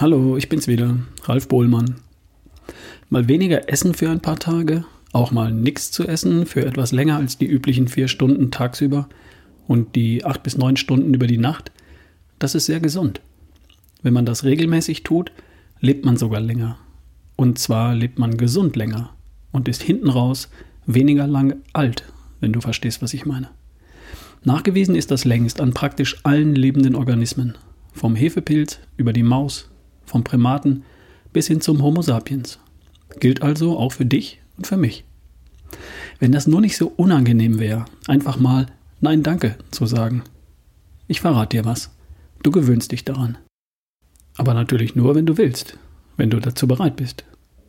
Hallo, ich bin's wieder, Ralf Bohlmann. Mal weniger essen für ein paar Tage, auch mal nichts zu essen für etwas länger als die üblichen vier Stunden tagsüber und die acht bis neun Stunden über die Nacht, das ist sehr gesund. Wenn man das regelmäßig tut, lebt man sogar länger. Und zwar lebt man gesund länger und ist hinten raus weniger lang alt, wenn du verstehst, was ich meine. Nachgewiesen ist das längst an praktisch allen lebenden Organismen, vom Hefepilz über die Maus, vom Primaten bis hin zum Homo sapiens. Gilt also auch für dich und für mich. Wenn das nur nicht so unangenehm wäre, einfach mal Nein danke zu sagen. Ich verrate dir was. Du gewöhnst dich daran. Aber natürlich nur, wenn du willst, wenn du dazu bereit bist.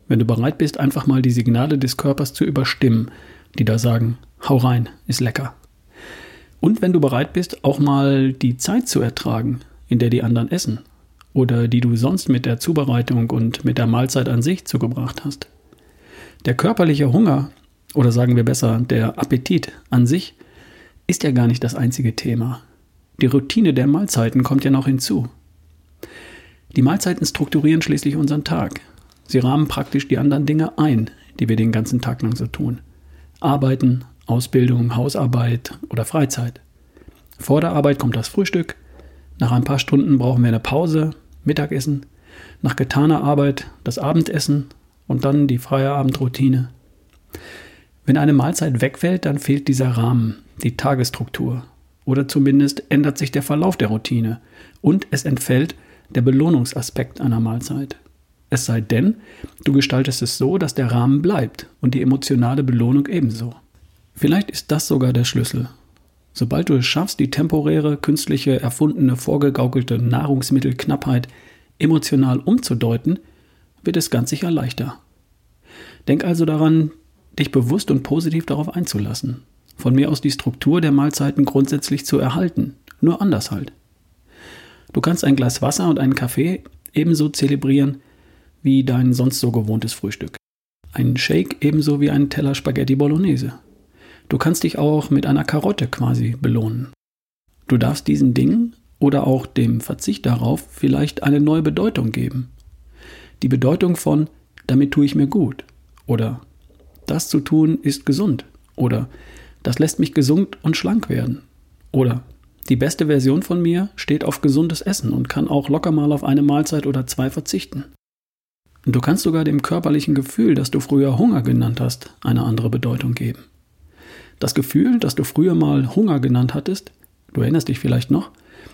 Wenn du bereit bist, einfach mal die Signale des Körpers zu überstimmen, die da sagen, hau rein, ist lecker. Und wenn du bereit bist, auch mal die Zeit zu ertragen, in der die anderen essen oder die du sonst mit der Zubereitung und mit der Mahlzeit an sich zugebracht hast. Der körperliche Hunger, oder sagen wir besser, der Appetit an sich, ist ja gar nicht das einzige Thema. Die Routine der Mahlzeiten kommt ja noch hinzu. Die Mahlzeiten strukturieren schließlich unseren Tag. Sie rahmen praktisch die anderen Dinge ein, die wir den ganzen Tag lang so tun. Arbeiten, Ausbildung, Hausarbeit oder Freizeit. Vor der Arbeit kommt das Frühstück, nach ein paar Stunden brauchen wir eine Pause, Mittagessen, nach getaner Arbeit das Abendessen und dann die Feierabendroutine. Wenn eine Mahlzeit wegfällt, dann fehlt dieser Rahmen, die Tagesstruktur. Oder zumindest ändert sich der Verlauf der Routine und es entfällt der Belohnungsaspekt einer Mahlzeit. Es sei denn, du gestaltest es so, dass der Rahmen bleibt und die emotionale Belohnung ebenso. Vielleicht ist das sogar der Schlüssel, Sobald du es schaffst, die temporäre, künstliche, erfundene, vorgegaukelte Nahrungsmittelknappheit emotional umzudeuten, wird es ganz sicher leichter. Denk also daran, dich bewusst und positiv darauf einzulassen. Von mir aus die Struktur der Mahlzeiten grundsätzlich zu erhalten, nur anders halt. Du kannst ein Glas Wasser und einen Kaffee ebenso zelebrieren wie dein sonst so gewohntes Frühstück. Einen Shake ebenso wie einen Teller Spaghetti Bolognese. Du kannst dich auch mit einer Karotte quasi belohnen. Du darfst diesen Dingen oder auch dem Verzicht darauf vielleicht eine neue Bedeutung geben. Die Bedeutung von damit tue ich mir gut oder das zu tun ist gesund oder das lässt mich gesund und schlank werden oder die beste Version von mir steht auf gesundes Essen und kann auch locker mal auf eine Mahlzeit oder zwei verzichten. Du kannst sogar dem körperlichen Gefühl, das du früher Hunger genannt hast, eine andere Bedeutung geben. Das Gefühl, das du früher mal Hunger genannt hattest, du erinnerst dich vielleicht noch,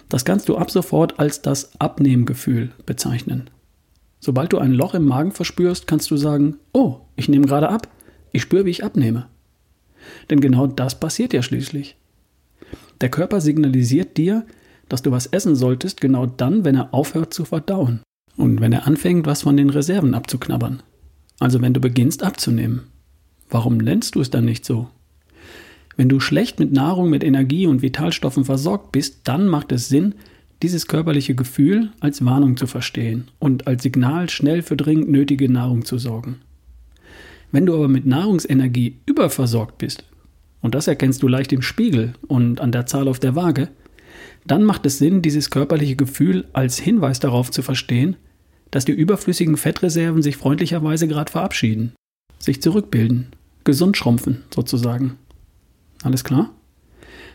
das kannst du ab sofort als das Abnehmgefühl bezeichnen. Sobald du ein Loch im Magen verspürst, kannst du sagen, oh, ich nehme gerade ab, ich spüre, wie ich abnehme. Denn genau das passiert ja schließlich. Der Körper signalisiert dir, dass du was essen solltest, genau dann, wenn er aufhört zu verdauen und wenn er anfängt, was von den Reserven abzuknabbern. Also wenn du beginnst abzunehmen. Warum nennst du es dann nicht so? Wenn du schlecht mit Nahrung, mit Energie und Vitalstoffen versorgt bist, dann macht es Sinn, dieses körperliche Gefühl als Warnung zu verstehen und als Signal schnell für dringend nötige Nahrung zu sorgen. Wenn du aber mit Nahrungsenergie überversorgt bist, und das erkennst du leicht im Spiegel und an der Zahl auf der Waage, dann macht es Sinn, dieses körperliche Gefühl als Hinweis darauf zu verstehen, dass die überflüssigen Fettreserven sich freundlicherweise gerade verabschieden, sich zurückbilden, gesund schrumpfen sozusagen. Alles klar?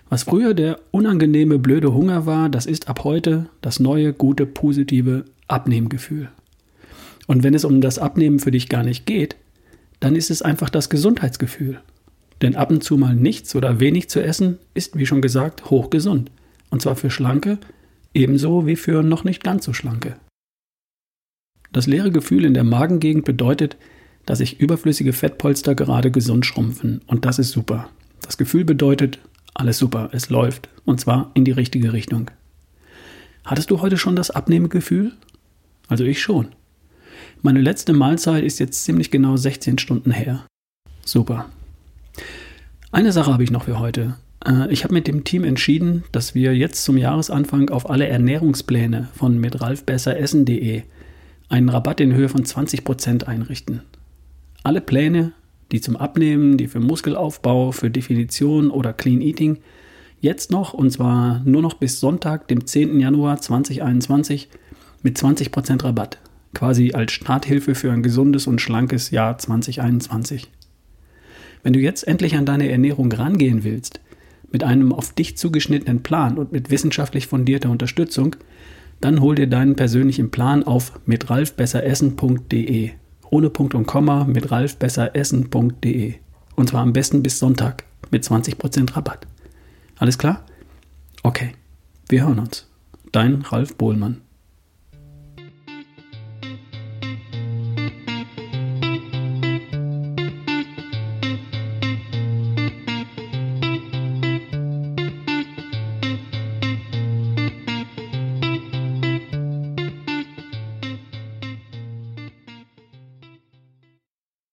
Was früher der unangenehme, blöde Hunger war, das ist ab heute das neue, gute, positive Abnehmgefühl. Und wenn es um das Abnehmen für dich gar nicht geht, dann ist es einfach das Gesundheitsgefühl. Denn ab und zu mal nichts oder wenig zu essen ist, wie schon gesagt, hochgesund. Und zwar für Schlanke ebenso wie für noch nicht ganz so Schlanke. Das leere Gefühl in der Magengegend bedeutet, dass sich überflüssige Fettpolster gerade gesund schrumpfen. Und das ist super. Das Gefühl bedeutet, alles super, es läuft. Und zwar in die richtige Richtung. Hattest du heute schon das Abnehmgefühl? Also ich schon. Meine letzte Mahlzeit ist jetzt ziemlich genau 16 Stunden her. Super. Eine Sache habe ich noch für heute. Äh, ich habe mit dem Team entschieden, dass wir jetzt zum Jahresanfang auf alle Ernährungspläne von mitralfbesseressen.de einen Rabatt in Höhe von 20% einrichten. Alle Pläne die zum Abnehmen, die für Muskelaufbau, für Definition oder Clean Eating, jetzt noch, und zwar nur noch bis Sonntag, dem 10. Januar 2021, mit 20% Rabatt, quasi als Starthilfe für ein gesundes und schlankes Jahr 2021. Wenn du jetzt endlich an deine Ernährung rangehen willst, mit einem auf dich zugeschnittenen Plan und mit wissenschaftlich fundierter Unterstützung, dann hol dir deinen persönlichen Plan auf mit ralfbesseressen.de. Ohne Punkt und Komma mit ralfbesseressen.de. Und zwar am besten bis Sonntag mit 20% Rabatt. Alles klar? Okay, wir hören uns. Dein Ralf Bohlmann.